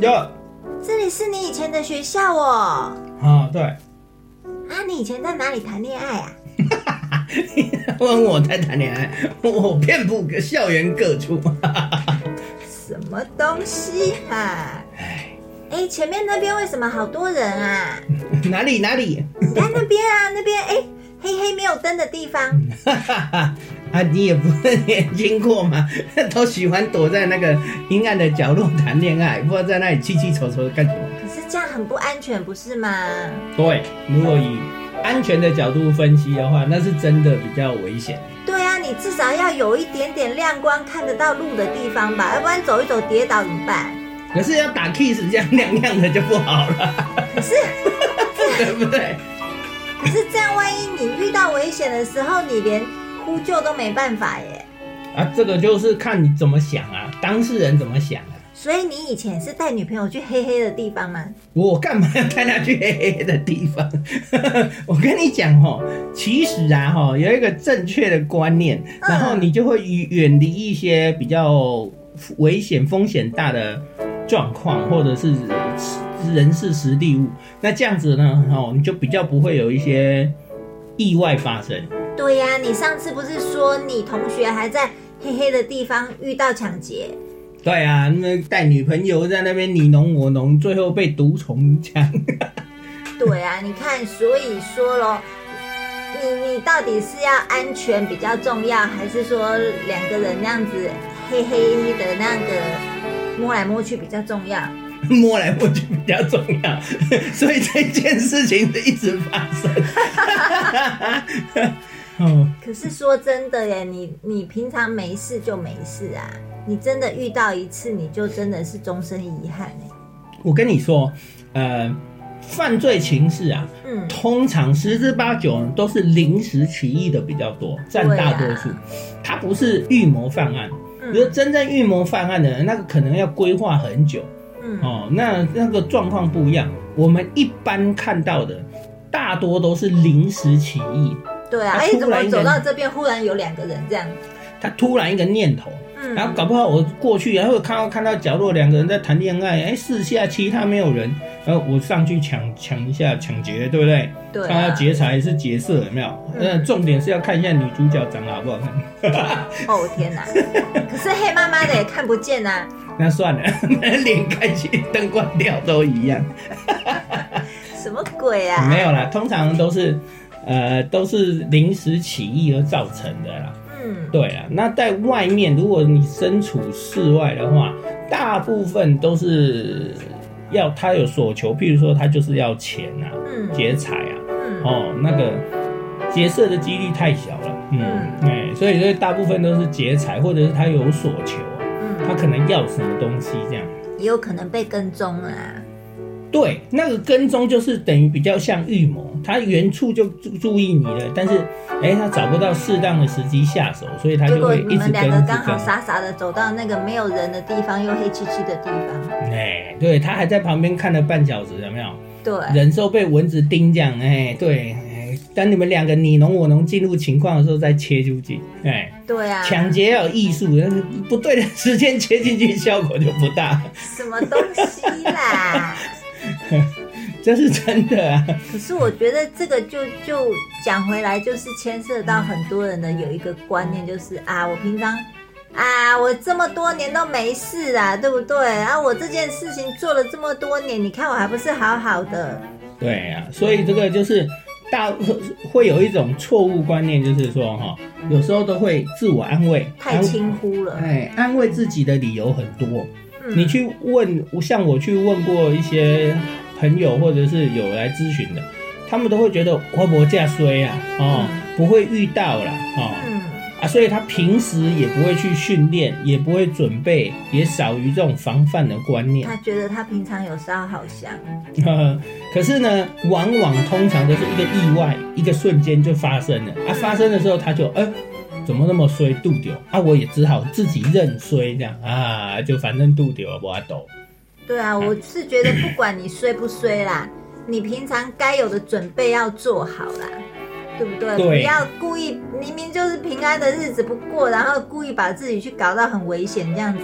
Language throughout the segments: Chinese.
啊，哟，这里是你以前的学校哦。啊，对，啊，你以前在哪里谈恋爱啊？问我在谈恋爱，我遍布个校园各处。什么东西啊？哎，哎，前面那边为什么好多人啊？哪里哪里？你看那边啊，那边哎，黑黑没有灯的地方。啊，你也不你也经过吗？都喜欢躲在那个阴暗的角落谈恋爱，不知道在那里气气丑丑的干什么。可是这样很不安全，不是吗？对，如果以安全的角度分析的话，那是真的比较危险。对啊，你至少要有一点点亮光，看得到路的地方吧，要不然走一走跌倒怎么办？可是要打 kiss 这样亮亮的就不好了，可是，对不对？可是这样，万一你遇到危险的时候，你连呼救都没办法耶。啊，这个就是看你怎么想啊，当事人怎么想啊。所以你以前是带女朋友去黑黑的地方吗？我干嘛要带她去黑黑的地方？我跟你讲哦，其实啊哈，有一个正确的观念，然后你就会远远离一些比较危险、风险大的状况，或者是人事实地物。那这样子呢，哦，你就比较不会有一些意外发生。对呀、你上次不是说你同学还在黑黑的地方遇到抢劫？对啊，那带女朋友在那边你侬我侬，最后被毒虫抢。对啊，你看，所以说咯，你你到底是要安全比较重要，还是说两个人那样子黑黑的那个摸来摸去比较重要？摸来摸去比较重要，所以这件事情是一直发生。哦，可是说真的耶，你你平常没事就没事啊，你真的遇到一次，你就真的是终身遗憾哎。我跟你说，呃，犯罪情事啊，嗯，通常十之八九都是临时起意的比较多，占大多数。他不是预谋犯案，嗯比如真正预谋犯案的人，那个可能要规划很久嗯哦。那那个状况不一样，我们一般看到的大多都是临时起意。对啊，他哎，怎么走到这边忽然有两个人这样？他突然一个念头，嗯，然后搞不好我过去，然后看到看到角落两个人在谈恋爱，哎，四下其他没有人，然后我上去抢抢一下抢劫，对不对？对看要劫财是劫色，有没有？嗯嗯，重点是要看一下女主角长得好不好看。哦天哪！可是黑妈妈的也看不见啊。那算了，连开机灯关掉都一样。什么鬼啊？没有啦，通常都是呃都是临时起意而造成的啦。嗯，对啊，那在外面，如果你身处室外的话，大部分都是要他有所求，譬如说他就是要钱啊、嗯劫财啊，嗯，哦，那个劫色的几率太小了，嗯，哎、所以所以大部分都是劫财，或者是他有所求啊，他嗯，可能要什么东西这样。也有可能被跟踪了啊。对，那个跟踪就是等于比较像预谋，他原处就注注意你了，但是哎，他找不到适当的时机下手，所以他就会一直你们两跟，刚好。傻傻的走到那个没有人的地方，又黑漆漆的地方。哎，对他还在旁边看了半小时，有没有？对，忍受被蚊子叮这样，哎，对，哎，当你们两个你侬我侬进入情况的时候再切出去，哎，对啊，抢劫要有艺术，但是不对的时间切进去效果就不大，什么东西啦？这是真的啊。可是我觉得这个就就讲回来，就是牵涉到很多人的有一个观念，就是啊，我平常啊，我这么多年都没事啊，对不对？啊，我这件事情做了这么多年，你看我还不是好好的？对啊，所以这个就是大会有一种错误观念，就是说哈，有时候都会自我安慰，太安轻忽了。哎，安慰自己的理由很多，你去问，像我去问过一些朋友，或者是有来咨询的，他们都会觉得我不会这样衰啊？哦，不会遇到了哦。啊，所以他平时也不会去训练，也不会准备，也少于这种防范的观念。他觉得他平常有烧好香。可是呢，往往通常都是一个意外，一个瞬间就发生了。啊，发生的时候他就，哎，怎么那么衰，度丢？啊，我也只好自己认衰这样啊，就反正度丢我抖。对啊，我是觉得不管你衰不衰啦，你平常该有的准备要做好啦。对不对？不要故意，明明就是平安的日子不过，然后故意把自己去搞到很危险这样子。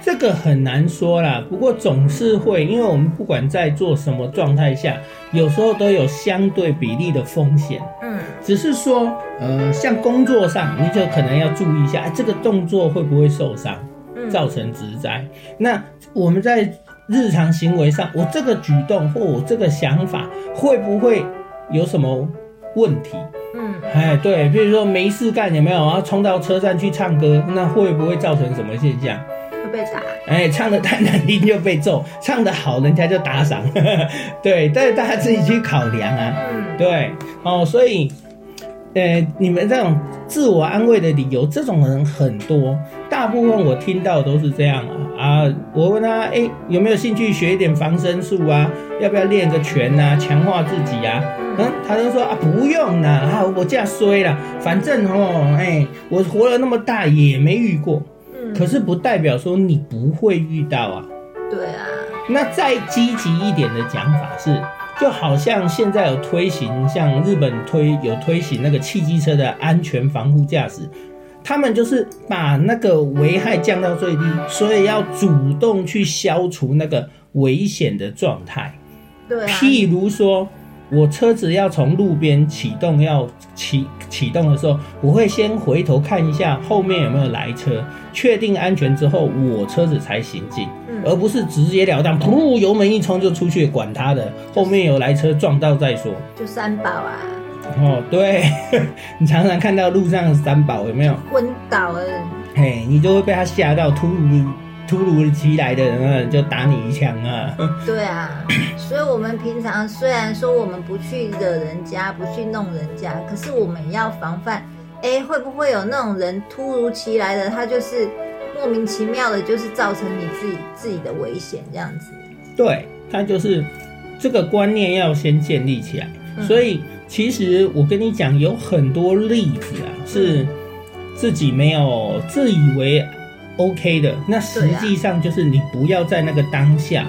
这个很难说啦，不过总是会，因为我们不管在做什么状态下，有时候都有相对比例的风险。嗯，只是说，呃，像工作上，你就可能要注意一下，哎，这个动作会不会受伤，造成职灾？那我们在日常行为上，我这个举动或我这个想法，会不会有什么？问题，嗯，哎，对，比如说没事干有没有？然后冲到车站去唱歌，那会不会造成什么现象？会被打。哎，唱的太难听就被揍，唱的好人家就打赏。对，但是大家自己去考量啊。嗯，对，哦，所以，呃，你们这种自我安慰的理由，这种人很多，大部分我听到都是这样啊。啊，我问他，哎，有没有兴趣学一点防身术啊？要不要练个拳啊？强化自己啊？嗯，他就说啊，不用啦，啊，我这样衰了，反正哦，哎，我活了那么大也没遇过，嗯，可是不代表说你不会遇到啊。对啊。那再积极一点的讲法是，就好像现在有推行，像日本推有推行那个汽机车的安全防护驾驶，他们就是把那个危害降到最低，所以要主动去消除那个危险的状态。对，譬如说。我车子要从路边启动，要启启动的时候，我会先回头看一下后面有没有来车，确定安全之后，我车子才行进，而不是直截了当，噗，油门一冲就出去，管他的，后面有来车撞到再说。就三宝啊！哦，对，你常常看到路上三宝有没有？昏倒了。嘿，你就会被他吓到，突如突如其来的人就打你一枪啊！对啊，所以我们平常虽然说我们不去惹人家，不去弄人家，可是我们要防范，哎，会不会有那种人突如其来的，他就是莫名其妙的，就是造成你自己自己的危险这样子？对，他就是这个观念要先建立起来。所以其实我跟你讲，有很多例子啊，是自己没有自以为。OK 的，那实际上就是你不要在那个当下，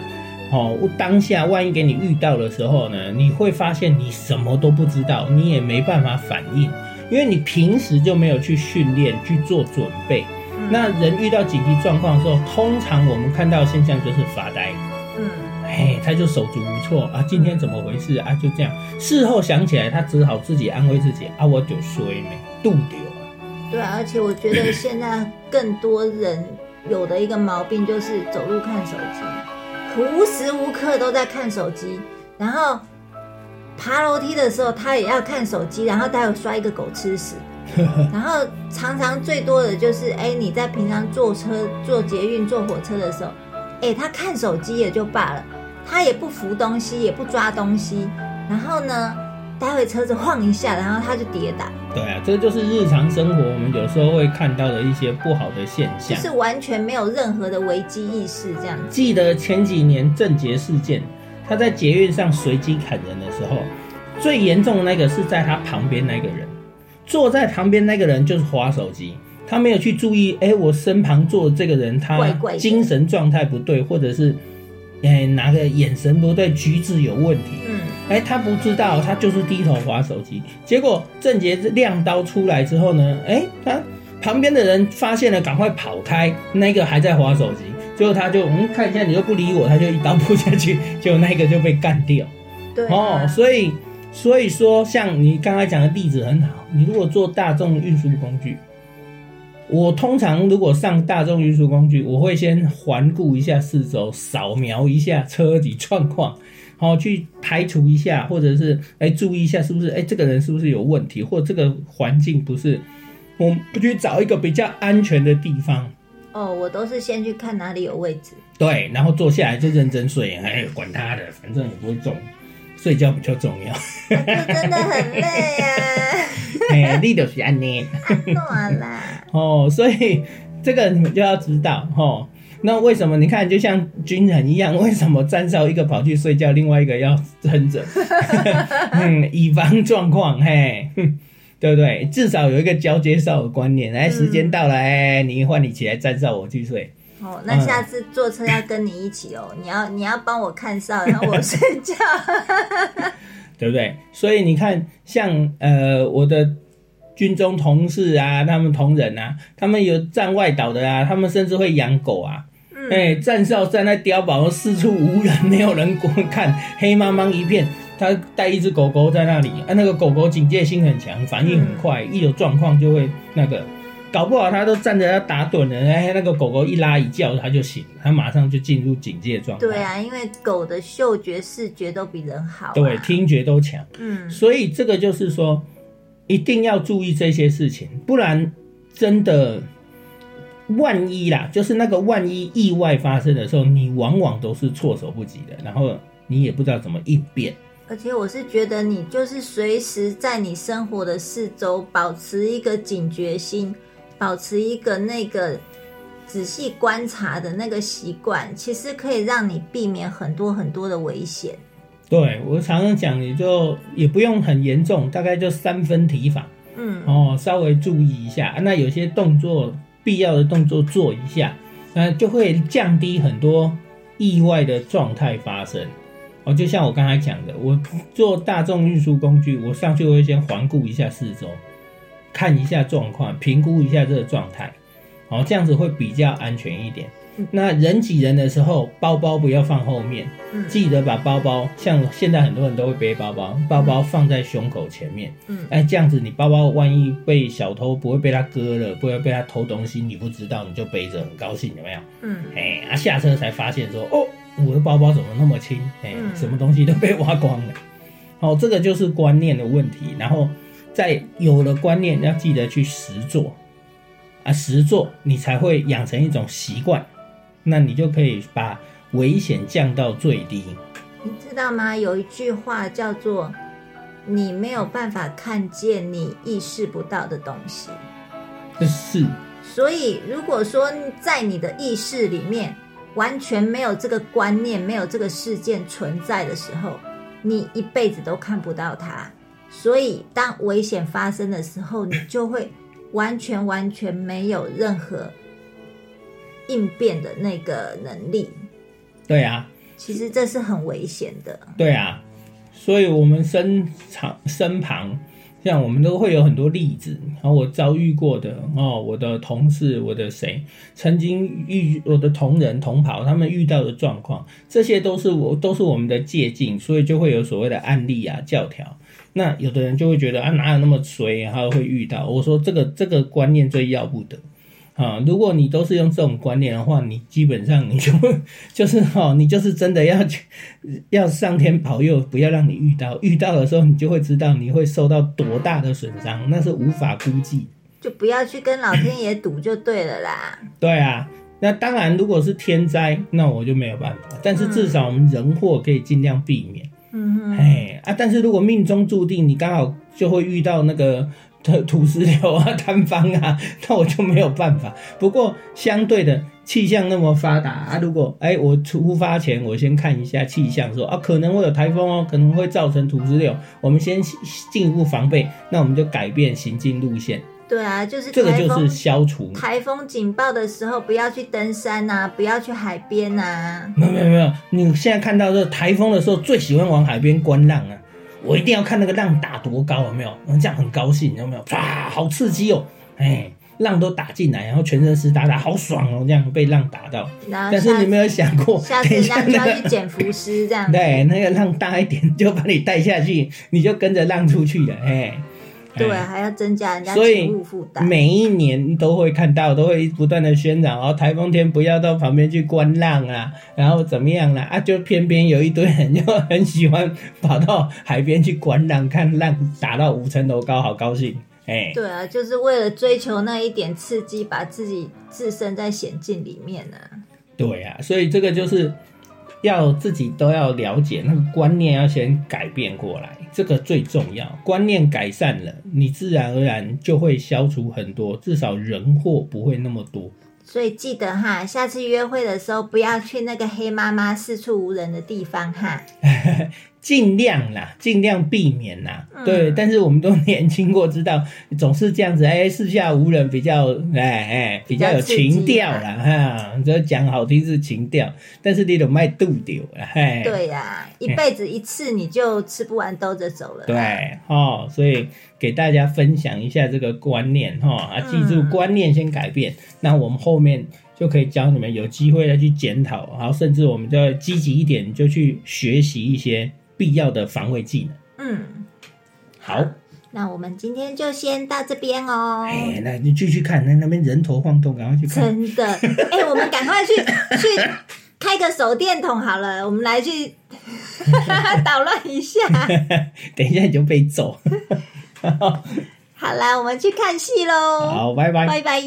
哦，当下万一给你遇到的时候呢，你会发现你什么都不知道，你也没办法反应，因为你平时就没有去训练去做准备。那人遇到紧急状况的时候，通常我们看到现象就是发呆，嗯，哎，他就手足无措啊，今天怎么回事啊？就这样，事后想起来，他只好自己安慰自己啊，我就衰没度丢。对啊，而且我觉得现在更多人有的一个毛病就是走路看手机，无时无刻都在看手机，然后爬楼梯的时候他也要看手机，然后待会摔一个狗吃屎，然后常常最多的就是，哎，你在平常坐车、坐捷运、坐火车的时候，哎，他看手机也就罢了，他也不扶东西，也不抓东西，然后呢？待会车子晃一下，然后他就跌倒。对啊，这就是日常生活我们有时候会看到的一些不好的现象，是完全没有任何的危机意识这样。记得前几年郑捷事件，他在捷运上随机砍人的时候，最严重的那个是在他旁边那个人，坐在旁边那个人就是滑手机，他没有去注意，哎，我身旁坐的这个人他精神状态不对，或者是哎哪个眼神不对，举止有问题。嗯哎，他不知道，他就是低头划手机。结果郑杰亮刀出来之后呢，哎，他旁边的人发现了，赶快跑开。那个还在划手机，最后他就嗯看一下，你又不理我，他就一刀扑下去，结果那个就被干掉。对哦，所以所以说，像你刚才讲的例子很好。你如果做大众运输工具，我通常如果上大众运输工具，我会先环顾一下四周，扫描一下车底状况。好，去排除一下，或者是哎，注意一下是不是哎，这个人是不是有问题，或这个环境不是，我们不去找一个比较安全的地方，哦，我都是先去看哪里有位置。对，然后坐下来就认真睡，哎，管他的，反正也不会中，睡觉比较重要。这真的很累啊。哎，你就是安尼。暖啦。哦，所以这个你们就要知道，哦。那为什么你看，就像军人一样，为什么站哨一个跑去睡觉，另外一个要撑着，嗯，以防状况，嘿，对不对？至少有一个交接哨的观念，哎，时间到了，哎，你换你起来站哨，我去睡。哦，那下次坐车要跟你一起哦，你要你要帮我看哨，然后我睡觉，对不对？所以你看，像呃我的。军中同事啊，他们同仁啊，他们有站外岛的啊，他们甚至会养狗啊。哎，站哨站在碉堡，四处无人，没有人观看，黑茫茫一片。他带一只狗狗在那里，啊，那个狗狗警戒心很强，反应很快，一有状况就会那个，搞不好他都站着要打盹了，哎，那个狗狗一拉一叫，他就醒，他马上就进入警戒状态。对啊，因为狗的嗅觉、视觉都比人好，对，听觉都强。嗯，所以这个就是说。一定要注意这些事情，不然真的万一啦，就是那个万一意外发生的时候，你往往都是措手不及的，然后你也不知道怎么应变。而且我是觉得，你就是随时在你生活的四周保持一个警觉心，保持一个那个仔细观察的那个习惯，其实可以让你避免很多很多的危险。对我常常讲，你就也不用很严重，大概就三分提法，嗯，哦，稍微注意一下，那有些动作必要的动作做一下，那就会降低很多意外的状态发生。哦，就像我刚才讲的，我做大众运输工具，我上去会先环顾一下四周，看一下状况，评估一下这个状态，哦，这样子会比较安全一点。那人挤人的时候，包包不要放后面，记得把包包像现在很多人都会背包包，包包放在胸口前面。嗯，哎，这样子你包包万一被小偷不会被他割了，不会被他偷东西，你不知道你就背着很高兴，有没有？嗯，哎，啊下车才发现说，哦，我的包包怎么那么轻？哎，什么东西都被挖光了。好，这个就是观念的问题。然后在有了观念，要记得去实做，啊，实做你才会养成一种习惯。那你就可以把危险降到最低。你知道吗？有一句话叫做“你没有办法看见你意识不到的东西”。是。所以，如果说在你的意识里面完全没有这个观念、没有这个事件存在的时候，你一辈子都看不到它。所以，当危险发生的时候，你就会完全完全没有任何。应变的那个能力，对啊，其实这是很危险的。对啊，所以我们身旁身旁，像我们都会有很多例子，然后我遭遇过的哦，我的同事，我的谁曾经遇我的同仁同袍，他们遇到的状况，这些都是我都是我们的借鉴，所以就会有所谓的案例啊教条。那有的人就会觉得啊，哪有那么衰，然后会遇到。我说这个这个观念最要不得。啊，如果你都是用这种观念的话，你基本上你就就是哈，你就是真的要去要上天保佑，不要让你遇到，遇到的时候你就会知道你会受到多大的损伤，那是无法估计。就不要去跟老天爷赌就对了啦。对啊，那当然，如果是天灾，那我就没有办法。但是至少我们人祸可以尽量避免。嗯哼，哎啊，但是如果命中注定你刚好就会遇到那个。土土石流啊，坍方啊，那我就没有办法。不过相对的气象那么发达啊，如果哎我出发前我先看一下气象，说啊可能会有台风哦，可能会造成土石流，我们先进一步防备，那我们就改变行进路线。对啊，就是这个就是消除台风警报的时候，不要去登山呐，不要去海边呐。没有没有没有，你现在看到这台风的时候，最喜欢往海边观浪啊。我一定要看那个浪打多高，有没有？这样很高兴，有没有？唰，好刺激哦！哎，浪都打进来，然后全身湿哒哒，好爽哦！这样被浪打到。但是你没有想过，下次就要去捡浮尸这样。对，那个浪大一点，就把你带下去，你就跟着浪出去了，哎。对，还要增加人家财务负担。每一年都会看到，都会不断的宣传哦，台风天不要到旁边去观浪啊，然后怎么样啦？啊？就偏偏有一堆人就很喜欢跑到海边去观浪，看浪打到五层楼高，好高兴。哎，对啊，就是为了追求那一点刺激，把自己置身在险境里面呢、对啊，所以这个就是要自己都要了解那个观念，要先改变过来，这个最重要。观念改善了，你自然而然就会消除很多，至少人祸不会那么多。所以记得哈，下次约会的时候不要去那个黑妈妈四处无人的地方哈。尽量啦，尽量避免啦。嗯对，但是我们都年轻过，知道 总是这样子。哎，四下无人，比较哎哎，比较有情调啦哈。这讲好听是情调，但是你得卖度丢啦。嘿，对呀、一辈子一次你就吃不完兜着走了。对，哦，所以给大家分享一下这个观念哈啊，记住嗯观念先改变，那我们后面就可以教你们有机会再去检讨，然后甚至我们就要积极一点，就去学习一些必要的防卫技能。嗯，好，那我们今天就先到这边哦。哎，那你继续看，那那边人头晃动，赶快去看。真的，哎、我们赶快去去开个手电筒好了，我们来去 捣乱一下。等一下你就被揍。好啦，我们去看戏喽，好，拜拜。拜拜